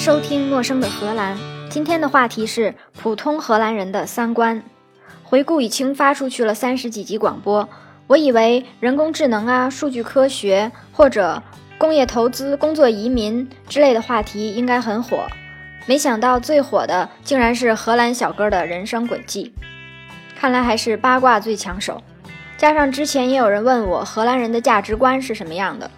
收听《陌生的荷兰》。今天的话题是普通荷兰人的三观。回顾已经发出去了三十几集广播，我以为人工智能啊、数据科学或者工业投资、工作移民之类的话题应该很火，没想到最火的竟然是荷兰小哥的人生轨迹。看来还是八卦最抢手。加上之前也有人问我荷兰人的价值观是什么样的，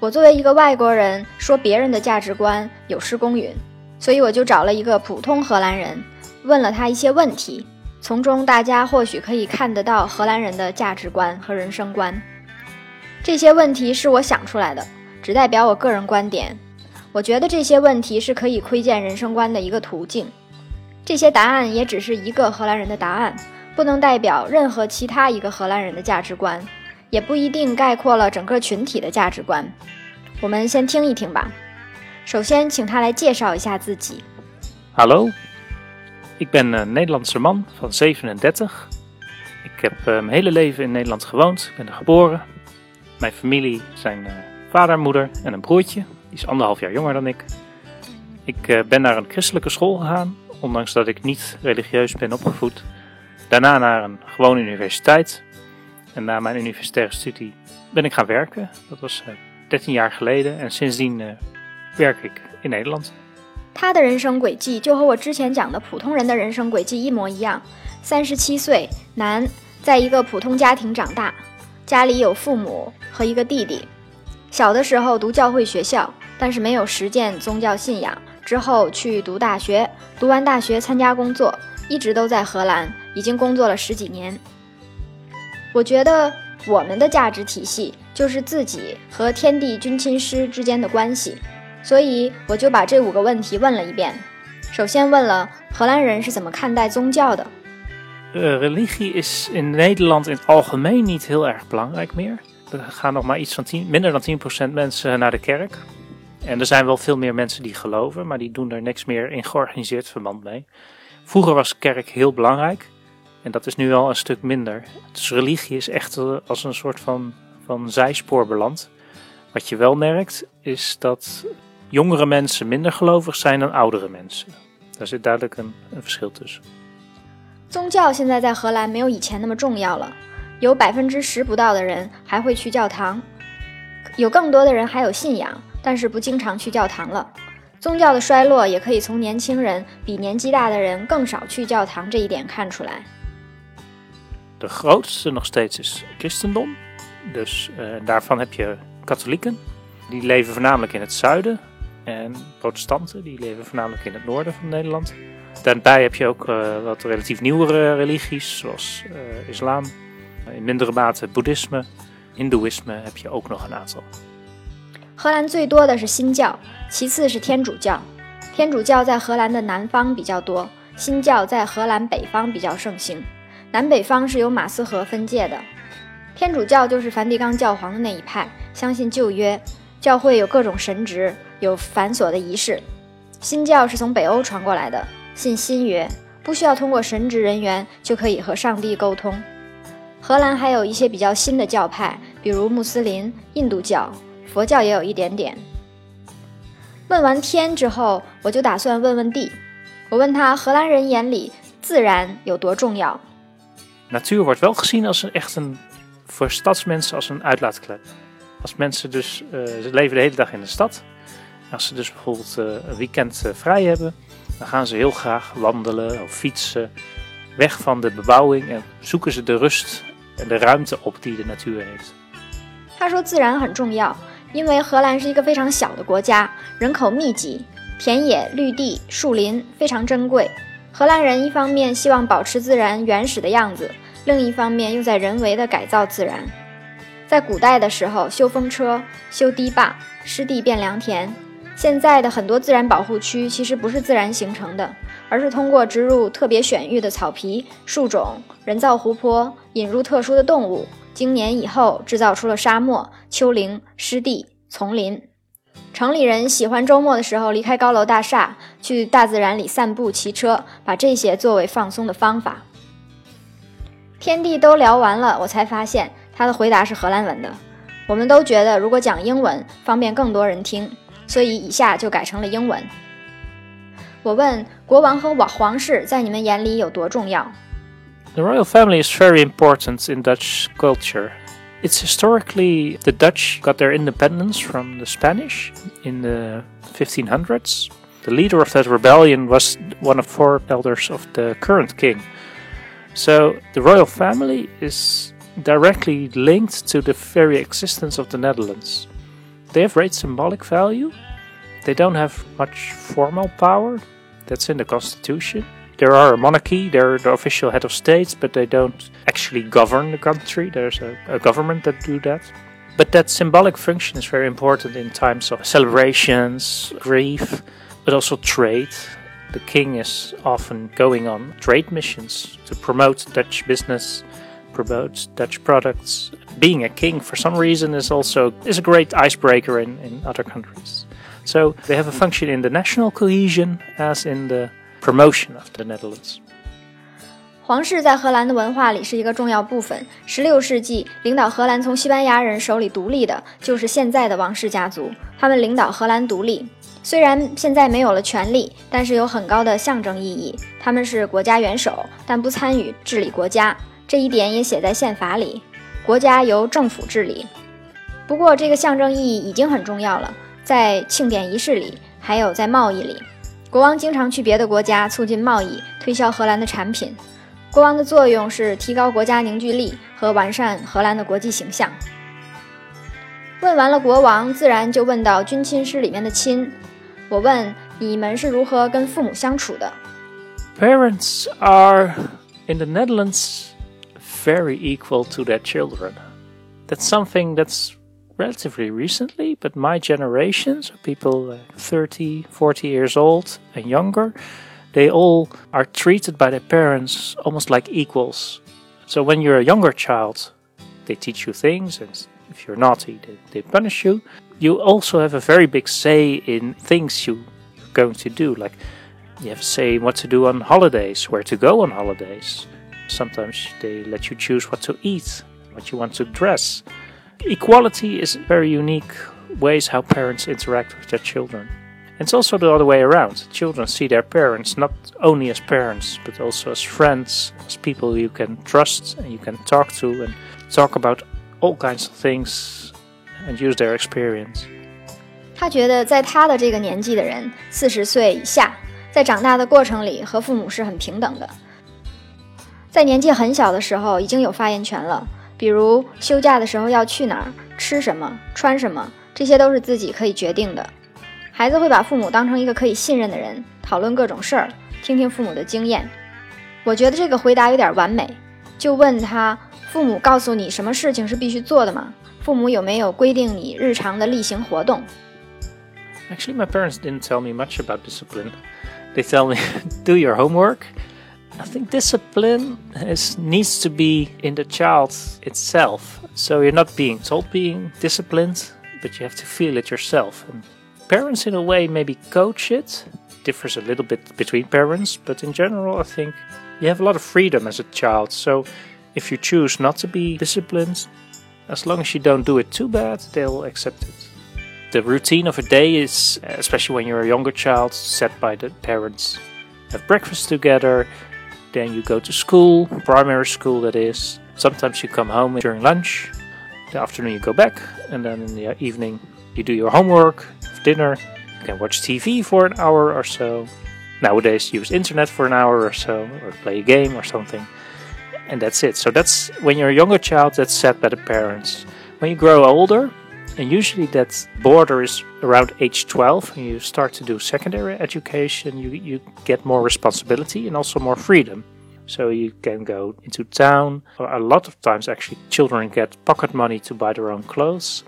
我作为一个外国人说别人的价值观有失公允，所以我就找了一个普通荷兰人，问了他一些问题。从中，大家或许可以看得到荷兰人的价值观和人生观。这些问题是我想出来的，只代表我个人观点。我觉得这些问题是可以窥见人生观的一个途径。这些答案也只是一个荷兰人的答案，不能代表任何其他一个荷兰人的价值观，也不一定概括了整个群体的价值观。我们先听一听吧。首先，请他来介绍一下自己。Hallo. Ik ben een Nederlandse man van 37. Ik heb uh, mijn hele leven in Nederland gewoond. Ik ben er geboren. Mijn familie zijn uh, vader, moeder en een broertje. Die is anderhalf jaar jonger dan ik. Ik uh, ben naar een christelijke school gegaan, ondanks dat ik niet religieus ben opgevoed. Daarna naar een gewone universiteit. En na mijn universitaire studie ben ik gaan werken. Dat was 13 jaar geleden en sindsdien werk ik in Nederland. 他的人生轨迹就和我之前讲的普通人的人生轨迹一模一样。三十七岁，男，在一个普通家庭长大，家里有父母和一个弟弟。小的时候读教会学校，但是没有实践宗教信仰。之后去读大学，读完大学参加工作，一直都在荷兰，已经工作了十几年。我觉得我们的价值体系就是自己和天地君亲师之间的关系。所以我就把这五个问题问了一遍。首先问了荷兰人是怎么看待宗教的。Uh, religie is in Nederland in het algemeen niet heel erg belangrijk meer. Er gaan nog maar iets van 10, minder dan 10% mensen naar de kerk. En er zijn wel veel meer mensen die geloven, maar die doen er niks meer in georganiseerd verband mee. Vroeger was kerk heel belangrijk en dat is nu al een stuk minder. Dus religie is echt als een soort van, van zijspoor beland. Wat je wel merkt is dat jongere mensen minder gelovig zijn dan oudere mensen. Daar zit duidelijk een, een verschil tussen. 宗教现在在荷兰没有以前那么重要了，有百分之十不到的人还会去教堂，有更多的人还有信仰，但是不经常去教堂了。宗教的衰落也可以从年轻人比年纪大的人更少去教堂这一点看出来。 De grootste nog steeds is christendom, dus uh, daarvan heb je katholieken. Die leven voornamelijk in het zuiden, en protestanten, die leven voornamelijk in het noorden van Nederland. Daarbij heb je ook uh, wat relatief nieuwere religies, zoals uh, islam, in mindere mate boeddhisme, hindoeïsme heb je ook nog een aantal. 荷兰最多的是新教，其次是天主教。天主教在荷兰的南方比较多，新教在荷兰北方比较盛行。 南北方是由马斯河分界的。天主教就是梵蒂冈教皇的那一派，相信旧约，教会有各种神职。有繁琐的仪式，新教是从北欧传过来的，信新约，不需要通过神职人员就可以和上帝沟通。荷兰还有一些比较新的教派，比如穆斯林、印度教、佛教也有一点点。问完天之后，我就打算问问地。我问他，荷兰人眼里自然有多重要 ？Natuur wordt wel gezien als een echt een voor stadsmensen als een uitlaatklep. Als mensen dus ze leven de hele dag in de stad. Als ze dus bijvoorbeeld uh, een weekend uh, vrij hebben, dan gaan ze heel graag wandelen of fietsen weg van de bebouwing en zoeken ze de rust en de ruimte op die de natuur heeft. 他说自然很重要，因为荷兰是一个非常小的国家，人口密集，田野、绿地、树林非常珍贵。 荷兰人一方面希望保持自然原始的样子，另一方面又在人为的改造自然。在古代的时候，修风车、修堤坝、湿地变良田。现在的很多自然保护区其实不是自然形成的，而是通过植入特别选育的草皮、树种、人造湖泊、引入特殊的动物，经年以后制造出了沙漠、丘陵、湿地、丛林。城里人喜欢周末的时候离开高楼大厦，去大自然里散步、骑车，把这些作为放松的方法。天地都聊完了，我才发现他的回答是荷兰文的。我们都觉得如果讲英文方便更多人听。所以以下就改成了英文。我问国王和王皇室在你们眼里有多重要？The royal family is very important in Dutch culture. It's historically the Dutch got their independence from the Spanish in the 1500s. The leader of that rebellion was one of four elders of the current king. So the royal family is directly linked to the very existence of the Netherlands. They have great symbolic value. They don't have much formal power. That's in the constitution. There are a monarchy, they're the official head of states, but they don't actually govern the country. There's a, a government that do that. But that symbolic function is very important in times of celebrations, grief, but also trade. The king is often going on trade missions to promote Dutch business promote Dutch products. Being a king, for some reason, is also is a great icebreaker in, in other countries. So they have a function in the national cohesion as in the promotion of the Netherlands. 皇室在荷兰的文化里是一个重要部分。16世纪，领导荷兰从西班牙人手里独立的，就是现在的王室家族。他们领导荷兰独立，虽然现在没有了权力，但是有很高的象征意义。他们是国家元首，但不参与治理国家。这一点也写在宪法里，国家由政府治理。不过，这个象征意义已经很重要了，在庆典仪式里，还有在贸易里。国王经常去别的国家促进贸易，推销荷兰的产品。国王的作用是提高国家凝聚力和完善荷兰的国际形象。问完了国王，自然就问到军亲师里面的亲。我问你们是如何跟父母相处的？Parents are in the Netherlands. very equal to their children. That's something that's relatively recently, but my generation, so people uh, 30, 40 years old and younger, they all are treated by their parents almost like equals. So when you're a younger child, they teach you things, and if you're naughty, they, they punish you. You also have a very big say in things you're going to do, like you have a say in what to do on holidays, where to go on holidays. Sometimes they let you choose what to eat, what you want to dress. Equality is very unique ways how parents interact with their children. It's also the other way around. Children see their parents not only as parents, but also as friends, as people you can trust and you can talk to and talk about all kinds of things and use their experience. 他觉得，在他的这个年纪的人，四十岁以下，在长大的过程里和父母是很平等的。在年纪很小的时候已经有发言权了， 比如休假的时候要去哪儿、吃什么、穿什么，这些都是自己可以决定的。孩子会把父母当成一个可以信任的人，讨论各种事儿，听听父母的经验。我觉得这个回答有点完美，就问他：父母告诉你什么事情是必须做的吗？父母有没有规定你日常的例行活动？Actually, my parents didn't tell me much about discipline. They tell me do your homework. I think discipline is, needs to be in the child itself. So you're not being told being disciplined, but you have to feel it yourself. And parents, in a way, maybe coach it. it. Differs a little bit between parents, but in general, I think you have a lot of freedom as a child. So if you choose not to be disciplined, as long as you don't do it too bad, they'll accept it. The routine of a day is, especially when you're a younger child, set by the parents. Have breakfast together, then you go to school, primary school that is. Sometimes you come home during lunch. The afternoon you go back, and then in the evening you do your homework, dinner. You can watch TV for an hour or so. Nowadays, use internet for an hour or so, or play a game or something, and that's it. So that's when you're a younger child. That's set by the parents. When you grow older, and usually that border is around age 12 and you start to do secondary education you, you get more responsibility and also more freedom so you can go into town a lot of times actually children get pocket money to buy their own clothes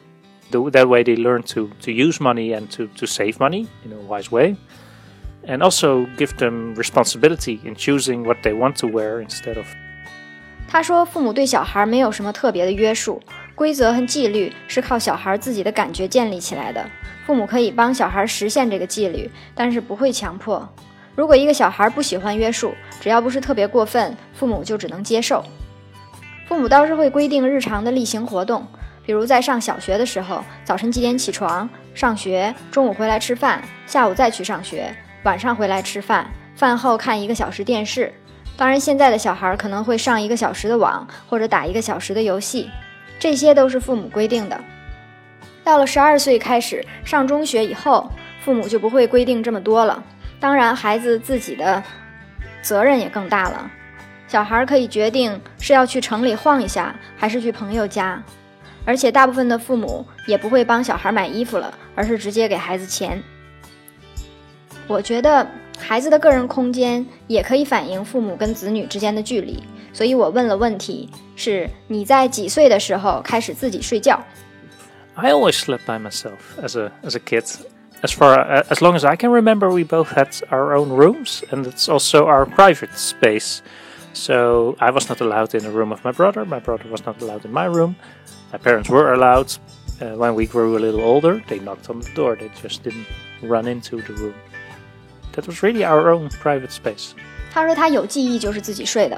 that way they learn to, to use money and to, to save money in a wise way and also give them responsibility in choosing what they want to wear instead of 他说：“父母对小孩没有什么特别的约束， 规则和纪律是靠小孩自己的感觉建立起来的。父母可以帮小孩实现这个纪律，但是不会强迫。如果一个小孩不喜欢约束，只要不是特别过分，父母就只能接受。父母倒是会规定日常的例行活动，比如在上小学的时候，早晨几点起床上学，中午回来吃饭，下午再去上学。晚上回来吃饭，饭后看一个小时电视。当然，现在的小孩可能会上一个小时的网，或者打一个小时的游戏，这些都是父母规定的。到了十二岁开始上中学以后，父母就不会规定这么多了。当然，孩子自己的责任也更大了。小孩可以决定是要去城里晃一下，还是去朋友家。而且，大部分的父母也不会帮小孩买衣服了，而是直接给孩子钱。我觉得。孩子的个人空间也可以反映父母跟子女之间的距离，所以我问了问题：是你在几岁的时候开始自己睡觉？I always slept by myself as a as a kid. As far as long as I can remember, we both had our own rooms, and it's also our private space. So I was not allowed in the room of my brother. My brother was not allowed in my room. My parents were allowed. Uh, when we grew a little older, they knocked on the door. They just didn't run into the room. That was really our own private space. 他说他有记忆就是自己睡的，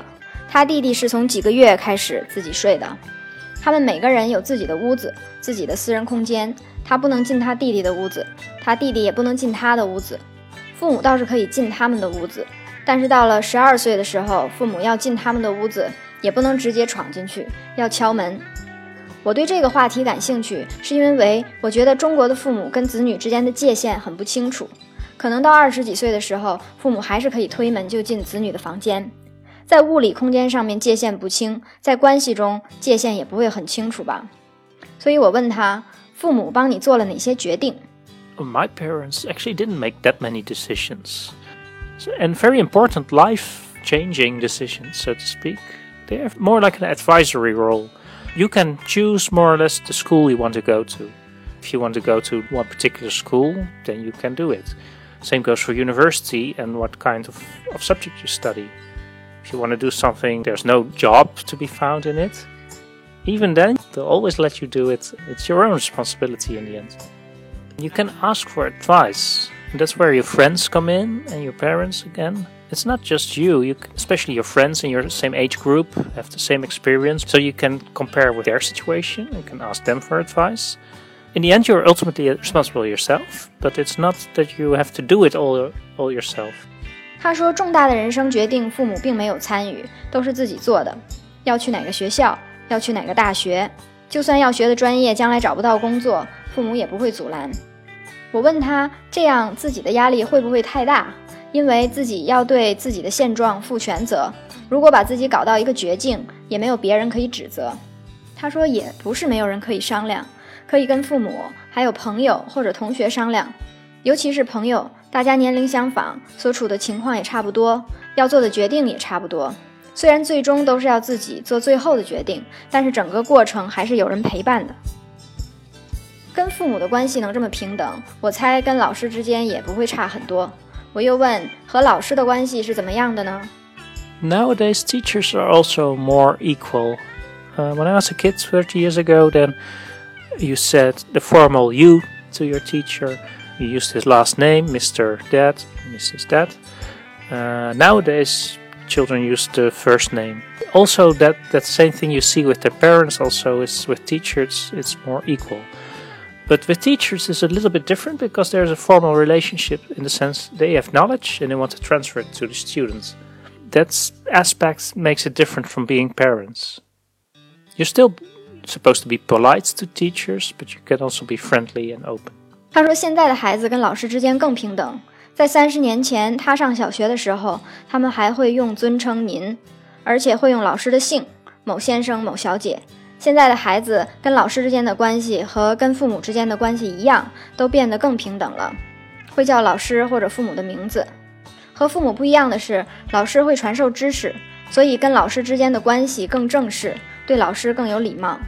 他弟弟是从几个月开始自己睡的。他们每个人有自己的屋子，自己的私人空间。他不能进他弟弟的屋子，他弟弟也不能进他的屋子。父母倒是可以进他们的屋子，但是到了十二岁的时候，父母要进他们的屋子，也不能直接闯进去，要敲门。我对这个话题感兴趣，是因为我觉得中国的父母跟子女之间的界限很不清楚。可能到二十几岁的时候，父母还是可以推门就进子女的房间，在物理空间上面界限不清，在关系中界限也不会很清楚吧。所以我问他，父母帮你做了哪些决定？My parents actually didn't make that many decisions, and very important life-changing decisions, so to speak. They have more like an advisory role. You can choose more or less the school you want to go to. If you want to go to one particular school, then you can do it. Same goes for university and what kind of, of subject you study. If you want to do something, there's no job to be found in it. Even then, they'll always let you do it. It's your own responsibility in the end. You can ask for advice. And that's where your friends come in and your parents again. It's not just you, you, especially your friends in your same age group have the same experience. So you can compare with their situation. You can ask them for advice in the end, you're ultimately responsible yourself, but it's not that you have to do it all all yourself. 他说，重大的人生决定，父母并没有参与，都是自己做的。要去哪个学校，要去哪个大学，就算要学的专业将来找不到工作，父母也不会阻拦。我问他，这样自己的压力会不会太大？因为自己要对自己的现状负全责，如果把自己搞到一个绝境，也没有别人可以指责。他说，也不是没有人可以商量。可以跟父母、还有朋友或者同学商量，尤其是朋友，大家年龄相仿，所处的情况也差不多，要做的决定也差不多。虽然最终都是要自己做最后的决定，但是整个过程还是有人陪伴的。跟父母的关系能这么平等，我猜跟老师之间也不会差很多。我又问，和老师的关系是怎么样的呢？Nowadays, teachers are also more equal. When I was a kid thirty years ago, then you said the formal you to your teacher. You used his last name, Mr. Dad, Mrs. Dad. Uh, nowadays, children use the first name. Also, that, that same thing you see with their parents, also is with teachers, it's more equal. But with teachers, it's a little bit different because there's a formal relationship in the sense they have knowledge and they want to transfer it to the students. That aspect makes it different from being parents. You're still supposed to be polite to teachers, but you can also be friendly and open. 他说，现在的孩子跟老师之间更平等。在三十年前，他上小学的时候，他们还会用尊称“您”，而且会用老师的姓“某先生、某小姐”。现在的孩子跟老师之间的关系和跟父母之间的关系一样，都变得更平等了，会叫老师或者父母的名字。和父母不一样的是，老师会传授知识，所以跟老师之间的关系更正式，对老师更有礼貌。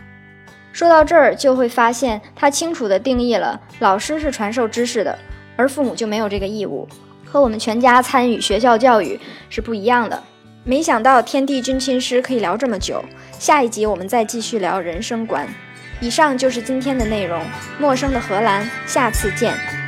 说到这儿，就会发现他清楚地定义了老师是传授知识的，而父母就没有这个义务，和我们全家参与学校教育是不一样的。没想到天地君亲师可以聊这么久，下一集我们再继续聊人生观。以上就是今天的内容，陌生的荷兰，下次见。